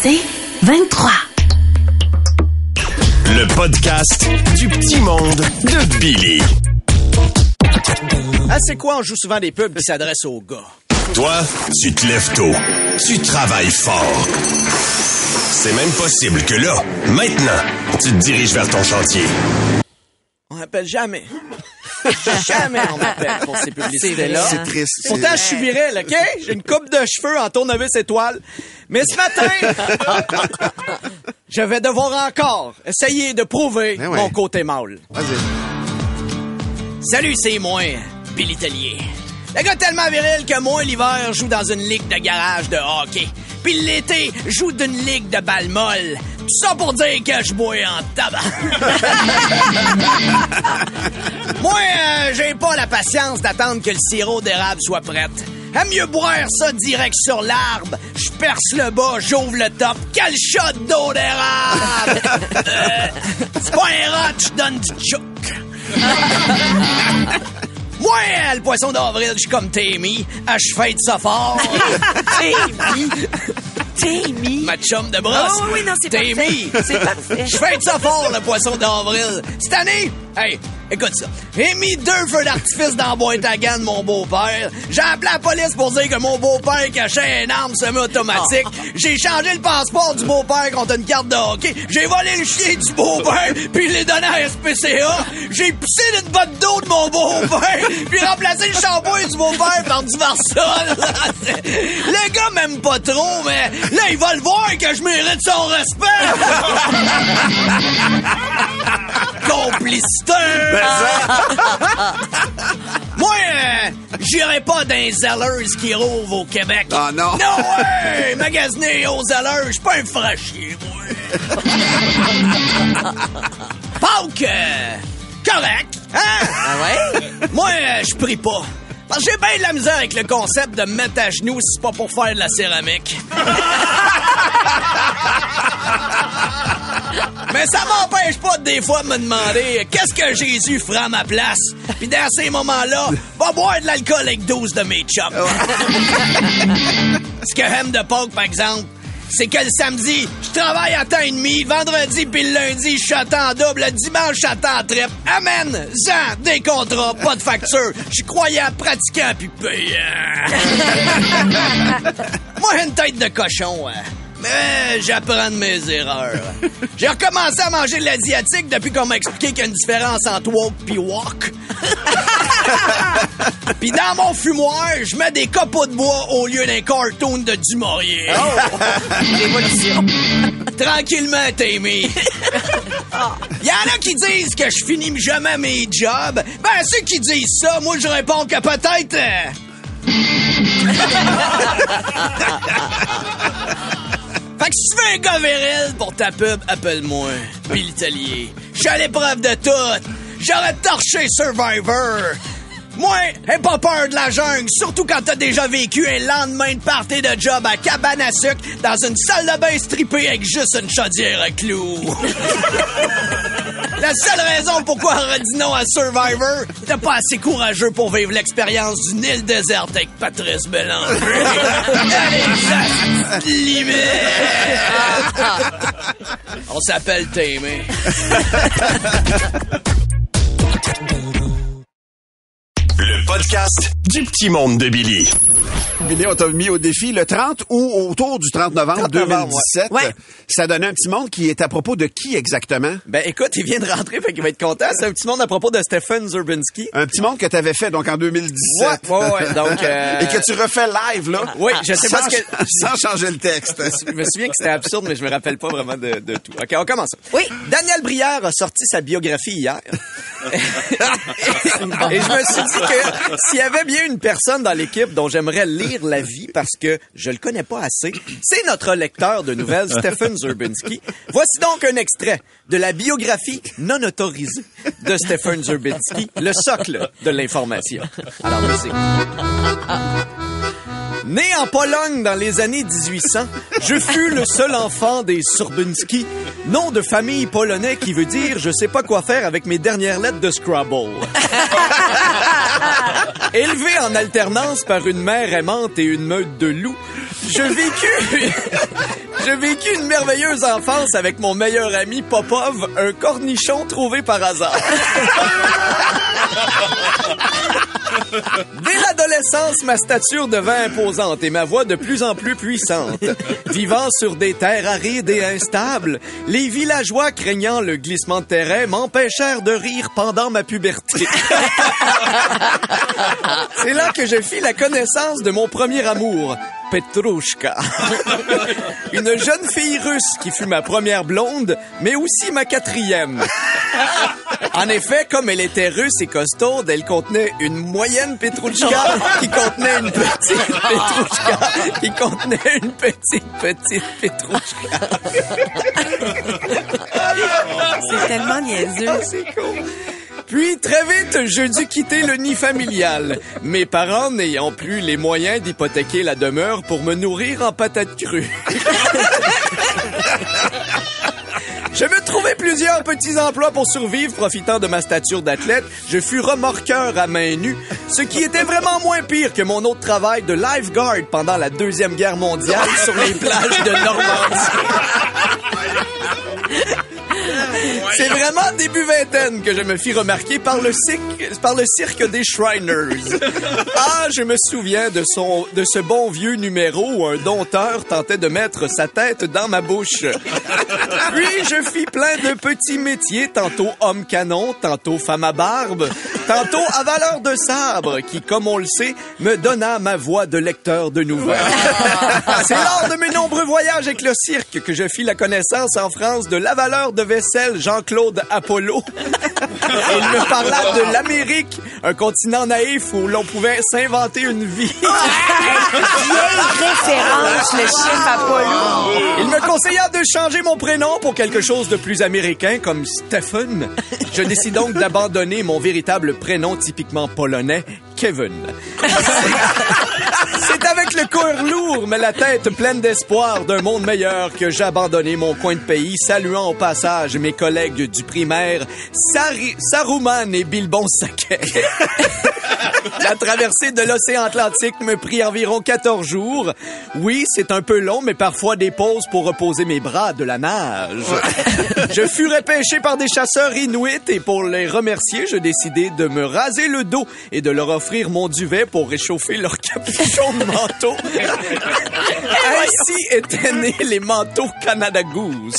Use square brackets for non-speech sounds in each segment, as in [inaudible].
C'est 23. Le podcast du petit monde de Billy. Ah, c'est quoi? On joue souvent des pubs qui s'adressent aux gars? Toi, tu te lèves tôt. Tu travailles fort. C'est même possible que là, maintenant, tu te diriges vers ton chantier. On m'appelle jamais. [laughs] jamais on m'appelle pour ces publicités-là. C'est triste. Pourtant, je suis viril, OK? J'ai une coupe de cheveux en tournevis étoile. Mais ce matin, je vais devoir encore essayer de prouver Ben ouais. mon côté mâle. Vas-y. Salut, c'est moi, Billy Tellier. Le gars tellement viril que moi, l'hiver, joue dans une ligue de garage de hockey. Puis l'été, joue d'une ligue de balle molle. Tout ça pour dire que je bois en tabac. [laughs] moi, euh, j'ai pas la patience d'attendre que le sirop d'érable soit prêt. Aime mieux boire ça direct sur l'arbre. Je perce le bas, j'ouvre le top. Quel shot d'eau d'érable! [laughs] Euh, c'est pas un rat, je donne du choc. Moi, euh, le poisson d'avril, je suis comme Tammy. Je fête ça fort. Tammy. Tammy. Ma chum de brosse. Oh, oui, non, c'est parfait. C'est parfait. Je fête ça fort, le poisson d'avril. Cette année, hey, écoute ça. J'ai mis deux feux d'artifice dans la boîte à gants de mon beau-père. J'ai appelé la police pour dire que mon beau-père cachait une arme semi-automatique. J'ai changé le passeport du beau-père contre une carte de hockey. J'ai volé le chien du beau-père, puis je l'ai donné à SPCA. J'ai pissé une botte d'eau de mon beau-père, puis remplacé le shampoing du beau-père par du Varsol. [laughs] le gars m'aime pas trop, mais là, il va le voir que je mérite son respect. [laughs] Complicité! [laughs] Moi, euh, j'irai pas dans les qui rouvrent au Québec. Ah, non. Non, ouais! Magasiner aux Zellers, je suis pas un frachier, moi. [laughs] Pâques, euh, correct, hein? Ah ouais? Moi, euh, je prie pas. Parce que j'ai bien de la misère avec le concept de me mettre à genoux si c'est pas pour faire de la céramique. [laughs] Mais ça m'empêche pas de des fois de me demander qu'est-ce que Jésus fera à ma place? Puis dans ces moments-là, va boire de l'alcool avec 12 de mes chums. [laughs] Ce que j'aime de Pâques, par exemple, c'est que le samedi, je travaille à temps et demi, vendredi puis le lundi, je à double, le dimanche, je à triple. Amen! Zan, des contrats, pas de facture. Je croyant, pratiquant puis payant. [laughs] Moi, une tête de cochon, hein. Mais j'apprends de mes erreurs. J'ai recommencé à manger de l'asiatique depuis qu'on m'a expliqué qu'il y a une différence entre woke puis walk. [laughs] Puis dans mon fumoir, je mets des copeaux de bois au lieu d'un cartoon de Dumouriez. [laughs] Révolution. Tranquillement, Tammy. Il y en a qui disent que je finis jamais mes jobs. Ben, ceux qui disent ça, moi, je réponds que peut-être... euh, [laughs] Fait que pour ta pub, appelle-moi. Billy Tellier. Je suis à l'épreuve de tout. J'aurais torché Survivor. Moi, j'ai pas peur de la jungle, surtout quand t'as déjà vécu un lendemain de party de job à cabane à sucre dans une salle de bain strippée avec juste une chaudière à clous. [laughs] La seule raison pourquoi on aurait dit non à Survivor, t'es pas assez courageux pour vivre l'expérience d'une île déserte avec Patrice Bélanger. [laughs] Allez, ça! [laughs] On s'appelle Tammy. [laughs] podcast du petit monde de Billy. Billy, on t'a mis au défi le 30 ou autour du 30 novembre 30 novembre, 2017. ouais. Ouais. Ça donnait un petit monde qui est à propos de qui exactement? Ben écoute, il vient de rentrer, fait qu'il va être content. C'est un petit monde à propos de Stephen Zurbinski. Un petit monde que tu avais fait donc en 2017. Ouais, ouais, ouais, donc, euh, [laughs] Et que tu refais live, là. Oui, je sais pas sans, ce que- Sans changer le texte. [laughs] Je me souviens que c'était absurde, mais je me rappelle pas vraiment de, de tout. OK, on commence. Oui. Daniel Brière a sorti sa biographie hier. [laughs] Et je me suis dit que s'il y avait bien une personne dans l'équipe dont j'aimerais lire la vie parce que je le connais pas assez, c'est notre lecteur de nouvelles, Stephen Zurbinski. Voici donc un extrait de la biographie non autorisée de Stephen Zurbinski, le socle de l'information. Alors, voici. Né en Pologne dans les années 1800, je fus le seul enfant des Surbinski, nom de famille polonais qui veut dire je sais pas quoi faire avec mes dernières lettres de Scrabble. [laughs] Élevé en alternance par une mère aimante et une meute de loups, je vécus [laughs] J'ai vécu une merveilleuse enfance avec mon meilleur ami Popov, un cornichon trouvé par hasard. [laughs] Dès l'adolescence, ma stature devint imposante et ma voix de plus en plus puissante. Vivant sur des terres arides et instables, les villageois craignant le glissement de terrain m'empêchèrent de rire pendant ma puberté. C'est là que je fis la connaissance de mon premier amour, Petrouchka. [laughs] Une jeune fille russe qui fut ma première blonde, mais aussi ma quatrième. En effet, comme elle était russe et costaude, elle contenait une moyenne Petrouchka qui contenait une petite Petrouchka qui contenait une petite, petite Petrouchka. C'est tellement niaiseux. C'est cool. Puis, très vite, je dus quitter le nid familial, mes parents n'ayant plus les moyens d'hypothéquer la demeure pour me nourrir en patates crues. Je me trouvais plusieurs petits emplois pour survivre, profitant de ma stature d'athlète. Je fus remorqueur à main nue, ce qui était vraiment moins pire que mon autre travail de lifeguard pendant la Deuxième Guerre mondiale sur les plages de Normandie. C'est vraiment début vingtaine que je me fis remarquer par le cirque, par le cirque des Shriners. [laughs] Ah, je me souviens de son, de ce bon vieux numéro où un dompteur tentait de mettre sa tête dans ma bouche. [laughs] Puis je fis plein de petits métiers, tantôt homme canon, tantôt femme à barbe, tantôt à valeur de sabre, qui, comme on le sait, me donna ma voix de lecteur de nouvelles. [laughs] C'est lors de mes nombreux voyages avec le cirque que je fis la connaissance en France de l'avaleur de vaisselle Jean-Claude Apollo. [laughs] Il me parla de l'Amérique, un continent naïf où l'on pouvait s'inventer une vie. [laughs] Référence, le chef Apollo. Il me conseilla de changer mon prénom pour quelque chose de plus américain comme Stephen. Je décide donc d'abandonner mon véritable prénom typiquement polonais, Kevin. [laughs] Cœur lourd, mais la tête pleine d'espoir d'un monde meilleur que j'ai abandonné mon coin de pays, saluant au passage mes collègues du primaire, Sari- Saruman et Bilbon Saquet. [laughs] La traversée de l'océan Atlantique me prit environ 14 jours. Oui, c'est un peu long, mais parfois des pauses pour reposer mes bras de la nage. [laughs] Je fus repêché par des chasseurs inuits et pour les remercier, je décidai de me raser le dos et de leur offrir mon duvet pour réchauffer leur capuchon de manteau. [laughs] Ainsi étaient nés les manteaux Canada Goose.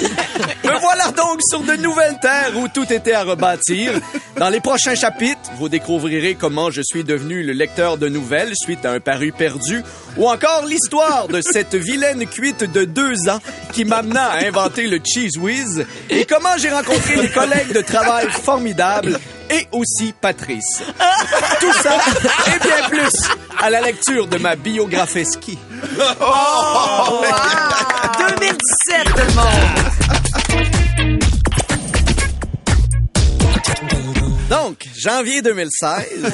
[laughs] Me voilà donc sur de nouvelles terres où tout était à rebâtir. Dans les prochains chapitres, vous découvrirez comment je suis devenu le lecteur de nouvelles suite à un paru perdu, ou encore l'histoire de cette vilaine cuite de deux ans qui m'amena à inventer le Cheese Whiz, et comment j'ai rencontré des collègues de travail formidables, et aussi Patrice. Tout ça et bien plus à la lecture de ma biographie ski. [laughs] 2017, tout le monde. Donc, janvier 2016,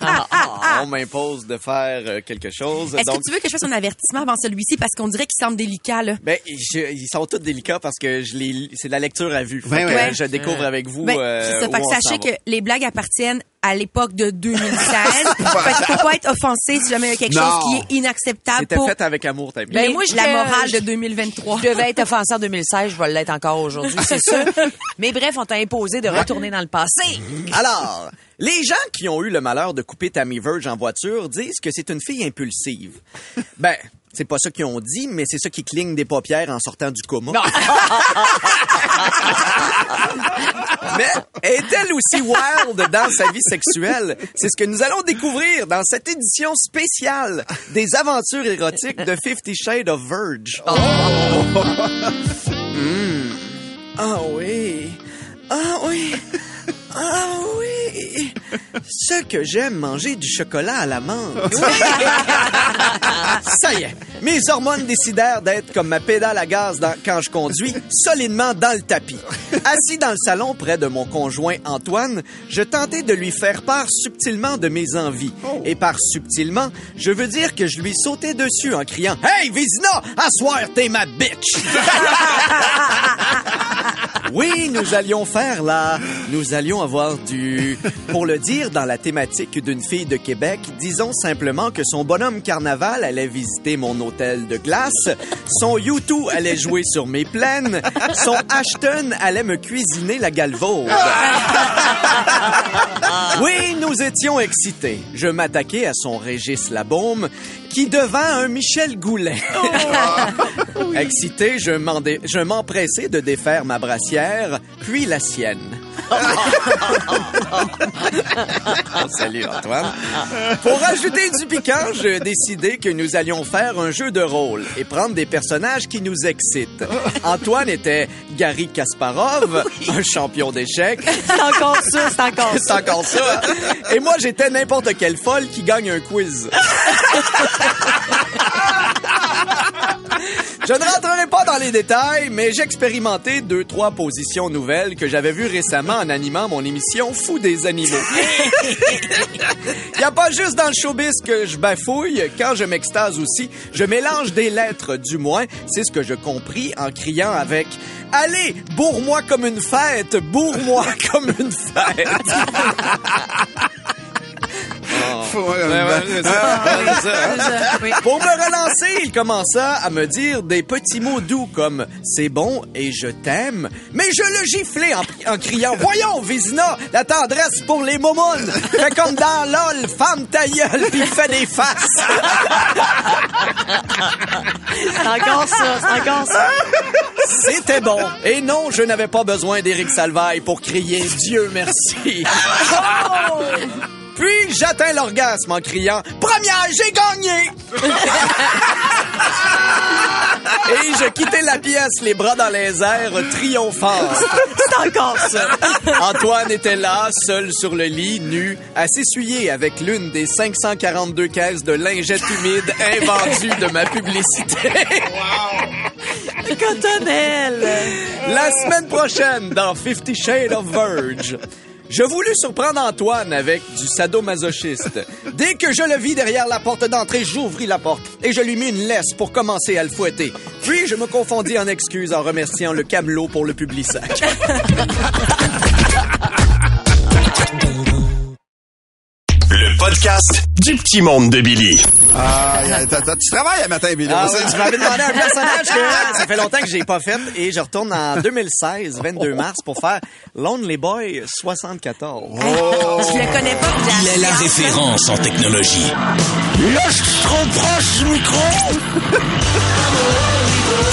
[laughs] on m'impose de faire euh, quelque chose. Est-ce Donc, que tu veux que je fasse un avertissement avant celui-ci parce qu'on dirait qu'il semble délicat, là? ben, je- ils sont tous délicats parce que je les, c'est de la lecture à vue. Fait Ouais, que, ouais. euh, Je découvre avec vous. Ben, euh, c'est ça. où Fait que on sachez s'en va. que les blagues appartiennent à l'époque de 2016. [laughs] fait faut pas être offensé si jamais il y a quelque Non. chose qui est inacceptable C'était pour fait avec amour, t'as mis. ben, moi, je la morale de je- 2023. Je devais être offensé en 2016, je vais l'être encore aujourd'hui, c'est sûr. [laughs] Mais bref, on t'a imposé de retourner dans le passé. [laughs] Alors, les gens qui ont eu le malheur de couper Tammy Verge en voiture disent que c'est une fille impulsive. [laughs] Ben, c'est pas ça qu'ils ont dit, mais c'est ça qui cligne des paupières en sortant du coma. [laughs] mais est-elle aussi wild dans sa vie sexuelle? C'est ce que nous allons découvrir dans cette édition spéciale des aventures érotiques de Fifty Shades of Verge. Hmm. Ah oui. Ah oui. Ah oui. Ce que j'aime manger du chocolat à la menthe. [laughs] Ça y est, mes hormones décidèrent d'être comme ma pédale à gaz dans- quand je conduis, solidement dans le tapis. Assis dans le salon près de mon conjoint Antoine, je tentais de lui faire part subtilement de mes envies. Et par subtilement, je veux dire que je lui sautais dessus en criant « Hey, Vizina, à soir, t'es ma bitch! [laughs] » Oui, nous allions faire là. Nous allions avoir du. Pour le dire dans la thématique d'une fille de Québec, disons simplement que son bonhomme carnaval allait visiter mon hôtel de glace, son U2 allait jouer sur mes plaines, son Ashton allait me cuisiner la galvaude. Oui, nous étions excités. Je m'attaquais à son Régis Labaume, qui devint un Michel Goulet. [laughs] Excité, je dé- m'empressais de défaire ma brassière, puis la sienne. [laughs] [laughs] Salut Antoine. Pour rajouter du piquant, j'ai décidé que nous allions faire un jeu de rôle et prendre des personnages qui nous excitent. Antoine était Gary Kasparov, un champion d'échecs. C'est encore ça, c'est encore [laughs] C'est ça. encore ça. Et moi, j'étais n'importe quelle folle qui gagne un quiz. [laughs] Je ne rentrerai pas dans les détails, mais j'expérimentais deux, trois positions nouvelles que j'avais vues récemment en animant mon émission Fou des animaux. [laughs] Il n'y a pas juste dans le showbiz que je bafouille. Quand je m'extase aussi, je mélange des lettres, du moins. C'est ce que je compris en criant avec « Allez, bourre-moi comme une fête, bourre-moi comme une fête ». [laughs] Pour me relancer, il commença à me dire des petits mots doux comme c'est bon et je t'aime. Mais je le giflais en, en criant Voyons, Vézina, la tendresse pour les momounes. Fais comme dans LOL, femme ta gueule, puis fais des faces. C'est encore ça, c'est encore ça. C'était bon. Et non, je n'avais pas besoin d'Éric Salvaille pour crier Dieu merci. Puis j'atteins l'orgasme en criant Première, j'ai gagné! [laughs] Et je quittais la pièce, les bras dans les airs, triomphant. C'est encore ça. [laughs] Antoine était là, seul sur le lit, nu, à s'essuyer avec l'une des 542 caisses de lingettes humides invendues de ma publicité. Cotonnelle. La semaine prochaine, dans Fifty Shades of Verge. Je voulus surprendre Antoine avec du sadomasochiste. [laughs] Dès que je le vis derrière la porte d'entrée, j'ouvris la porte et je lui mis une laisse pour commencer à le fouetter. Puis je me confondis en excuses en remerciant le camelot pour le public sac. [laughs] podcast du petit monde de Billy. Ah, tu travailles à matin, Billy. Ah oui, tu m'avais demandé un personnage que ça fait longtemps que j'ai pas fait et je retourne en 2016, 22 mars pour faire Lonely Boy 74. Je le connais pas. Il est la référence en technologie. Là, je suis trop proche du micro. tu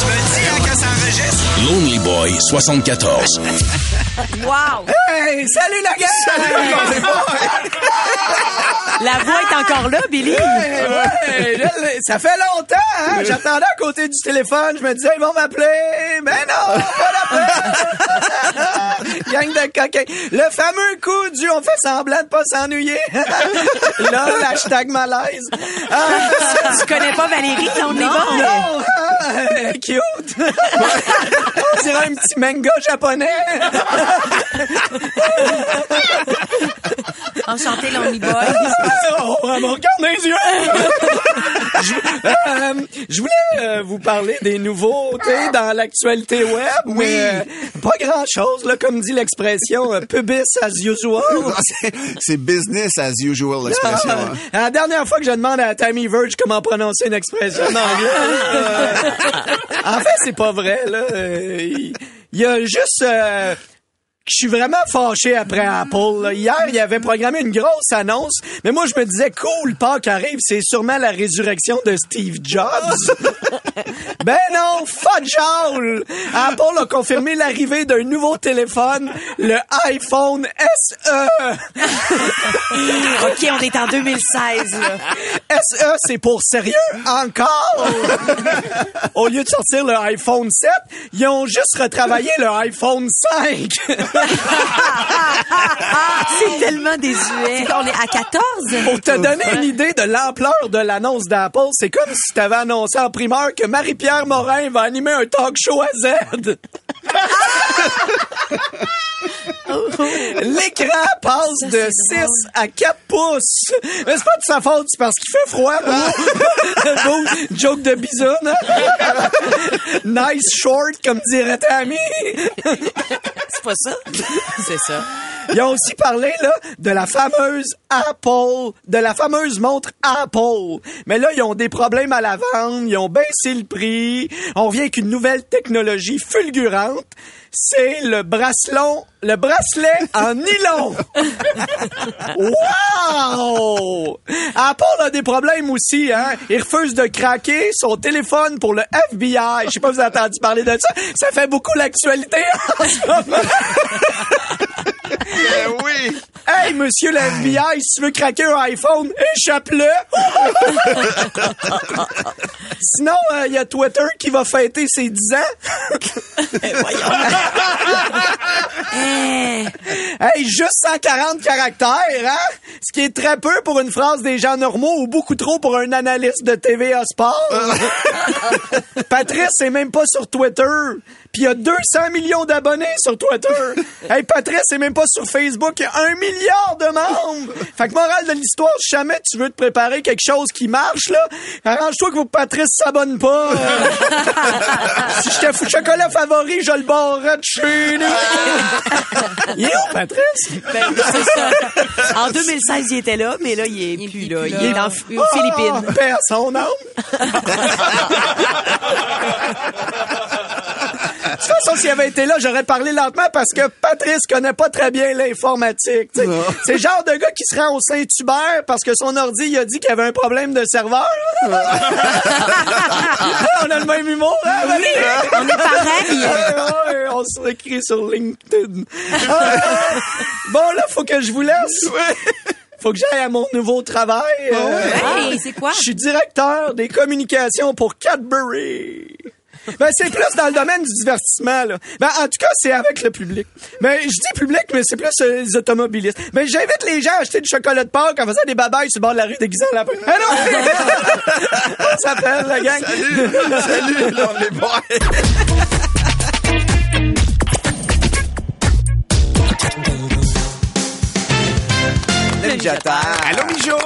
me dis hein, que ça enregistre? Lonely Boy 74. Wow. Hey, salut la gang! La voix est encore là, Billy. Ouais, ça fait longtemps, hein? J'attendais à côté du téléphone, je me disais, ils vont m'appeler. Mais non, pas. [laughs] Gang de coquins. Le fameux coup du on fait semblant de pas s'ennuyer. [laughs] Là, l'hashtag malaise. Ah, [laughs] Tu connais pas Valérie, on est bon. non, ah, cute. On dirait un petit manga japonais. Enchanté, Lonely Boy. Elle me regarde dans les yeux. [laughs] je, euh, je voulais euh, vous parler des nouveautés dans l'actualité web, mais euh, pas grand-chose, là, comme dit l'expression pubis as usual. [laughs] Ah, c'est- business as usual, l'expression. hein. Ah, la dernière fois que je demande à Tammy Verge comment prononcer une expression en anglais, en fait, c'est pas vrai. Là. Il il y a juste... euh, je suis vraiment fâché après Apple. là. Hier, il avait programmé une grosse annonce, mais moi, je me disais, cool, Pâques arrive, c'est sûrement la résurrection de Steve Jobs. [laughs] ben non, fudgeall! Apple a confirmé l'arrivée d'un nouveau téléphone, le iPhone. SE. [laughs] OK, on est en 2016. là. SE, c'est pour sérieux? Encore? [laughs] Au lieu de sortir le iPhone 7, ils ont juste retravaillé le iPhone 5. [laughs] C'est tellement désuet. On est à 14? Pour te donner une idée de l'ampleur de l'annonce d'Apple, c'est comme si t'avais annoncé en primeur que Marie-Pierre Morin va animer un talk show à Z. [laughs] [laughs] L'écran passe de 6 à 4 pouces. Mais c'est pas de sa faute, c'est parce qu'il fait froid. Beau [laughs] joke de bisoune. hein? [laughs] nice short, comme dirait Tammy. C'est pas ça? C'est ça. Ils ont aussi parlé là de la fameuse Apple, de la fameuse montre Apple. Mais là, ils ont des problèmes à la vente, ils ont baissé le prix. On vient avec une nouvelle technologie fulgurante. C'est le bracelon, le bracelet en nylon. [laughs] wow! Apple a des problèmes aussi, hein. Il refuse de craquer son téléphone pour le FBI. Je sais pas si vous avez entendu parler de ça. Ça fait beaucoup l'actualité en ce moment. [laughs] Eh oui. Hey, monsieur le FBI, si tu veux craquer un iPhone, échappe-le! [laughs] Sinon, il y a Twitter qui va fêter ses 10 ans. [laughs] hey, juste 140 caractères, hein? Ce qui est très peu pour une phrase des gens normaux ou beaucoup trop pour un analyste de TVA Sport. [laughs] Patrice est même pas sur Twitter. Puis il y a 200 millions d'abonnés sur Twitter. [laughs] hey, Patrice est même pas sur Facebook. Il y a un milliard de membres. [laughs] Fait que morale de l'histoire, si jamais tu veux te préparer quelque chose qui marche, là, arrange-toi que Patrice s'abonne pas. Euh, [laughs] si j'étais fou chocolat favori, je le barrerais de chez nous. il est où, Patrice? Ben, c'est ça. En 2016, il était là, mais là, il est plus là. Il est dans, aux Philippines. Oh, paix à son âme. De toute façon, s'il avait été là, j'aurais parlé lentement parce que Patrice connaît pas très bien l'informatique. C'est le genre de gars qui se rend au Saint-Hubert parce que son ordi, il a dit qu'il y avait un problème de serveur. [laughs] on a le même humour, hein? On est pareil. [laughs] Ouais, ouais, on se écrit sur LinkedIn. Ah, bon, là, faut que je vous laisse. Faut que j'aille à mon nouveau travail. Euh, Hey, c'est quoi? je suis directeur des communications pour Cadbury. Ben, c'est plus dans le domaine du divertissement, là. Ben, en tout cas, c'est avec le public. Ben, je dis public, mais c'est plus euh, les automobilistes. Ben, j'invite les gens à acheter du chocolat de Pâques en faisant des babayes sur le bord de la rue déguisant lapin. Ah non! On [laughs] s'appelle, la gang. Salut. Salut, là, on. Le mijoteur. Allô, Mijo.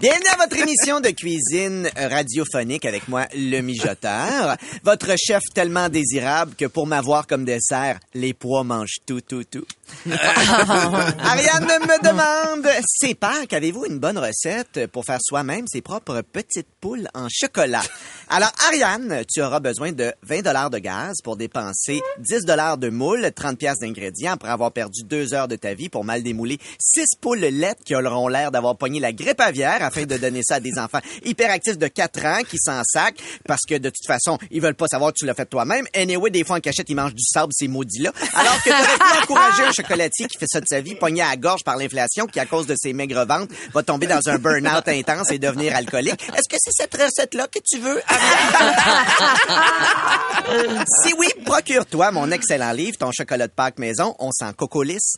Bienvenue à votre émission de cuisine radiophonique avec moi, le mijoteur. Votre chef tellement désirable que pour m'avoir comme dessert, les pois mangent tout, tout, tout. [laughs] Ariane me demande, c'est Pâques, avez-vous une bonne recette pour faire soi-même ses propres petites poules en chocolat? Alors, Ariane, tu auras besoin de 20 dollars de gaz pour dépenser 10 dollars de moule, 30 pièces d'ingrédients après avoir perdu deux heures de ta vie pour mal démouler six poules laites qui auront l'air d'avoir pogné la grippe aviaire afin de donner ça à des enfants hyperactifs de 4 ans qui s'en sacent parce que de toute façon, ils veulent pas savoir que tu l'as fait toi-même. Anyway, des fois en cachette, ils mangent du sable, ces maudits-là. Alors que t'aurais pu encourager un chocolatier qui fait ça de sa vie, pogné à la gorge par l'inflation, qui à cause de ses maigres ventes, va tomber dans un burn-out intense et devenir alcoolique. Est-ce que c'est cette recette-là que tu veux, [laughs] si oui, procure-toi mon excellent livre, ton chocolat de Pâques maison, on s'en cocolisse.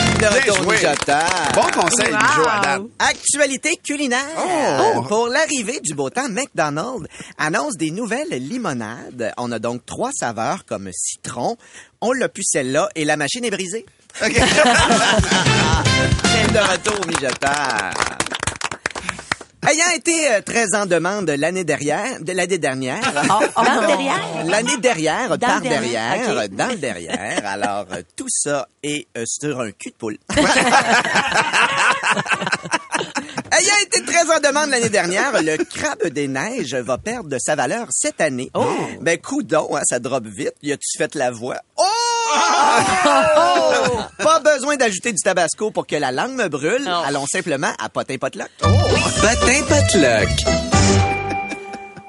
[laughs] Bon conseil, Wow. Date. Actualité culinaire. Oh. Pour l'arrivée du beau temps, McDonald's annonce des nouvelles limonades. On a donc trois saveurs comme citron. On l'a pu celle-là et la machine est brisée. OK. [laughs] de retour. Ayant été euh, très en demande l'année dernière, de l'année dernière, [laughs] Dans le derrière? l'année dernière, Dans par le derrière, derrière, ok. dans le derrière. Alors, euh, tout ça est euh, sur un cul de poule. [laughs] [laughs] Ayant été très en demande l'année dernière, le crabe des neiges va perdre de sa valeur cette année. Oh! Ben, coudon, hein, ça drop vite. Y a-tu fait la voix? Oh! [laughs] Pas besoin d'ajouter du tabasco pour que la langue me brûle. Non. Allons simplement à potin potluck. Patin Potluck. [laughs]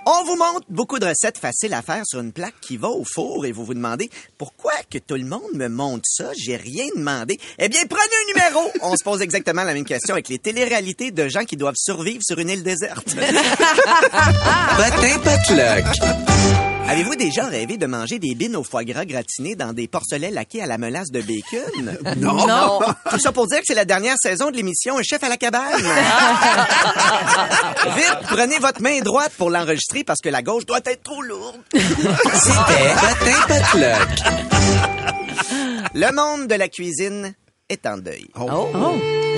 On vous montre beaucoup de recettes faciles à faire sur une plaque qui va au four et vous vous demandez pourquoi que tout le monde me montre ça, j'ai rien demandé. Eh bien, prenez un numéro. On se pose exactement la même question avec les téléréalités de gens qui doivent survivre sur une île déserte. [laughs] Patin Potluck. Avez-vous déjà rêvé de manger des bines au foie gras gratinées dans des porcelets laqués à la melasse de bacon? [laughs] Non. Tout ça pour dire que c'est la dernière saison de l'émission Un chef à la cabane. [laughs] Vite, prenez votre main droite pour l'enregistrer parce que la gauche doit être trop lourde. [laughs] C'était Patin Potluck. Le monde de la cuisine est en deuil. Oh.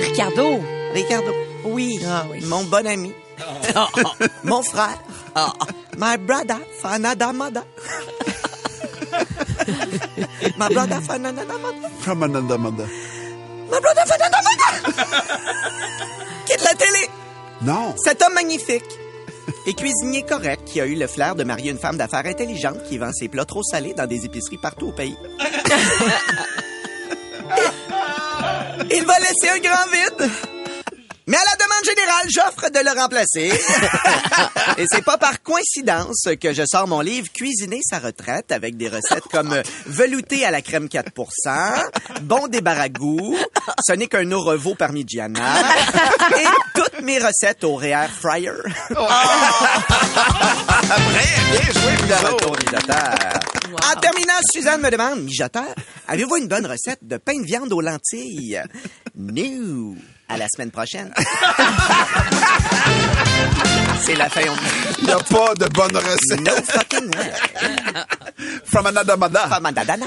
Ricardo. Ricardo. Oui. Ah oui. Mon bon ami. [laughs] Mon frère. My brother, Fanada Mada. My brother, Fanada Mada. From another mother. My brother, Fanada Mada. Quitte la télé? Non. Cet homme magnifique et cuisinier correct qui a eu le flair de marier une femme d'affaires intelligente qui vend ses plats trop salés dans des épiceries partout au pays. [laughs] Il va laisser un grand vide. Mais à la demande générale, j'offre de le remplacer. [laughs] Et c'est pas par coïncidence que je sors mon livre Cuisiner sa retraite avec des recettes comme euh, velouté à la crème 4% bon débarragou, ce n'est qu'un au reveau parmigiana [laughs] et toutes mes recettes au Réer Fryer. [laughs] Bien joué, De retour, mijoteur. En terminant, Suzanne me demande, mijoteur, avez-vous une bonne recette de pain de viande aux lentilles? No. À la semaine prochaine. [laughs] C'est la fin. Il n'y a pas de bonne recette. No fucking way. From another mother. Pas madadana.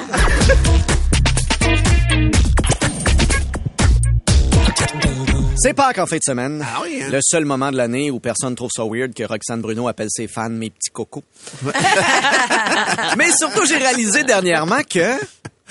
C'est Pâques en fin de semaine. Ah oui, hein? Le seul moment de l'année où personne trouve ça weird que Roxane Bruno appelle ses fans mes petits cocos. [laughs] Mais surtout, j'ai réalisé dernièrement que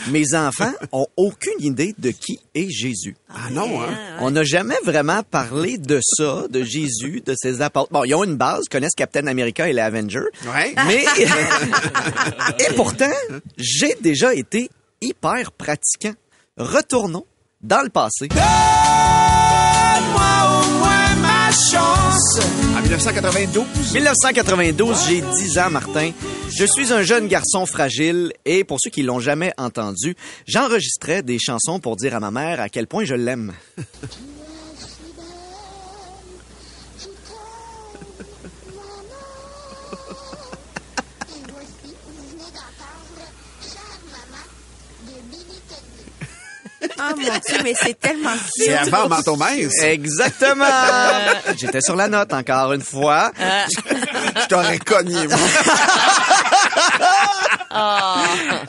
mes enfants ont aucune idée de qui est Jésus. Ah non, hein? On n'a jamais vraiment parlé de ça, de Jésus, de ses apôtres. Bon, ils ont une base, connaissent Captain America et les Avengers. Ouais. Mais [laughs] [laughs] et pourtant, j'ai déjà été hyper pratiquant. Retournons dans le passé. 1992. 1992, j'ai 10 ans, Martin. Je suis un jeune garçon fragile et pour ceux qui l'ont jamais entendu, j'enregistrais des chansons pour dire à ma mère à quel point je l'aime. [laughs] Oh mon Dieu, mais c'est tellement C'est avant Manteau mince. Exactement. [laughs] J'étais sur la note encore une fois. Je t'aurais cogné, moi. [laughs]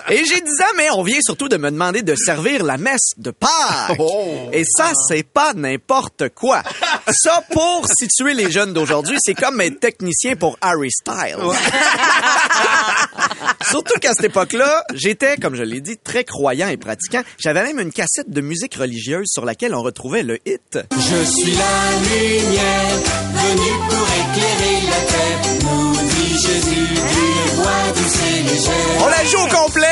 Et j'ai 10 ans, mais on vient surtout de me demander de servir la messe de Pâques. Oh. Et ça, c'est pas n'importe quoi. Ça, pour situer les jeunes d'aujourd'hui, c'est comme être technicien pour Harry Styles. [laughs] Surtout qu'à cette époque-là, j'étais, comme je l'ai dit, très croyant et pratiquant. J'avais même une cassette de musique religieuse sur laquelle on retrouvait le hit. Je suis la lumière, venue pour éclairer la terre, nous dit Jésus, On la joue au complet!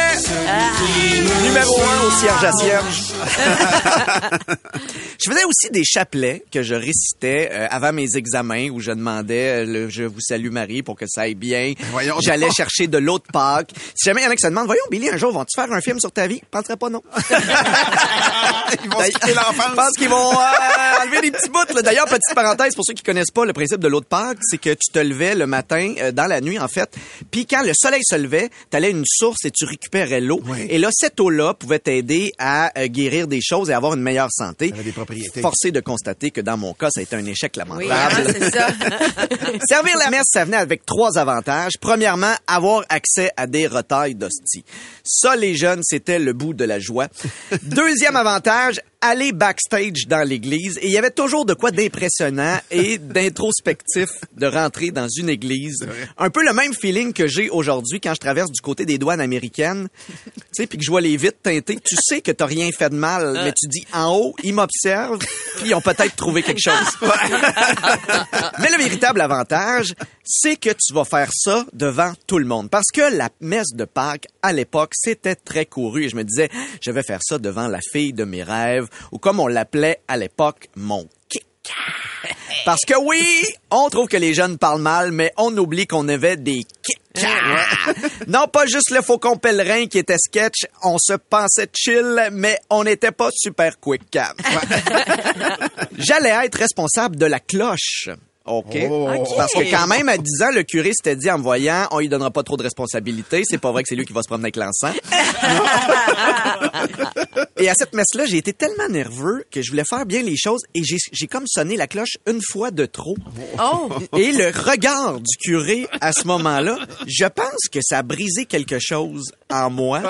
Numéro un au cierge à cierge. [laughs] je faisais aussi des chapelets que je récitais euh, avant mes examens où je demandais euh, le Je vous salue Marie pour que ça aille bien. Voyons J'allais chercher de l'eau de Pâques. Si jamais il y en a qui se demandent, voyons Billy, un jour, vont-tu faire un film sur ta vie? Je penserais pas non. [laughs] Ils vont quitter Je l'enfance. pense qu'ils vont euh, enlever des petits bouts. D'ailleurs, petite parenthèse, pour ceux qui connaissent pas le principe de l'eau de Pâques, c'est que tu te levais le matin, euh, dans la nuit en fait, puis quand le soleil se levait, tu allais à une source et tu récupérais l'eau. Oui. Et là, cette eau-là pouvait t'aider à euh, guérir des choses et avoir une meilleure santé. Des propriétés. Forcé de constater que dans mon cas, ça a été un échec Oui, lamentable. hein, c'est ça. [laughs] [laughs] Servir la messe, ça venait avec trois avantages. Premièrement, avoir accès à des retailles d'hosties. Ça, les jeunes, c'était le bout de la joie. [laughs] Deuxième avantage, aller backstage dans l'église. Et il y avait toujours de quoi d'impressionnant et d'introspectif de rentrer dans une église. Un peu le même feeling que j'ai aujourd'hui quand je traverse du côté des douanes américaines. Tu sais, puis que je vois les vitres teintées. Tu sais que t'as rien fait de mal, mais tu dis en haut, ils m'observent, puis ils ont peut-être trouvé quelque chose. [laughs] Mais le véritable avantage, c'est que tu vas faire ça devant tout le monde. Parce que la messe de Pâques, à l'époque, c'était très couru. Et je me disais, je vais faire ça devant la fille de mes rêves, ou comme on l'appelait à l'époque, mon kick. [laughs] Parce que oui, on trouve que les jeunes parlent mal, mais on oublie qu'on avait des kicks. [laughs] non, pas juste le faucon pèlerin qui était sketch, on se pensait chill, mais on n'était pas super quick. [laughs] J'allais être responsable de la cloche. OK. Oh. Parce que quand même, à 10 ans, le curé s'était dit en me voyant, on lui donnera pas trop de responsabilités. C'est pas vrai que c'est lui qui va se promener avec l'encens. et à cette messe-là, j'ai été tellement nerveux que je voulais faire bien les choses et j'ai j'ai comme sonné la cloche une fois de trop. Oh! Et le regard du curé à ce moment-là, je pense que ça a brisé quelque chose en moi.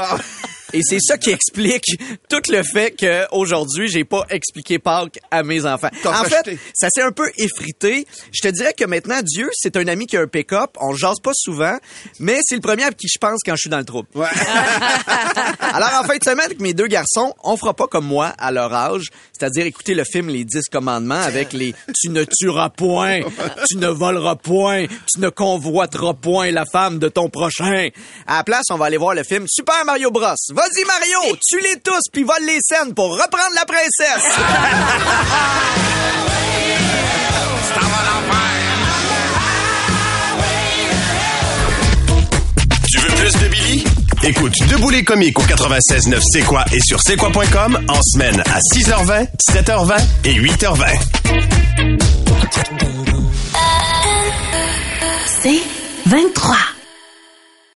Et c'est ça qui explique tout le fait que aujourd'hui j'ai pas expliqué Pâques à mes enfants. En fait, ça s'est un peu effrité. Je te dirais que maintenant Dieu, c'est un ami qui a un pick-up. On jase pas souvent, mais c'est le premier à qui je pense quand je suis dans le trouble. Ouais. [laughs] Alors en fin de semaine avec mes deux garçons, on fera pas comme moi à leur âge, c'est-à-dire écouter le film Les Dix Commandements avec les tu ne tueras point, tu ne voleras point, tu ne convoiteras point la femme de ton prochain. À la place, on va aller voir le film Super Mario Bros. Vas-y Mario, tue-les tous puis vole les scènes pour reprendre la princesse. [laughs] Tu veux plus de Billy? Écoute Debout les comiques au 96.9 C'est quoi et sur c'est quoi.com en semaine à 6h20, 7h20 et 8h20. C'est 23.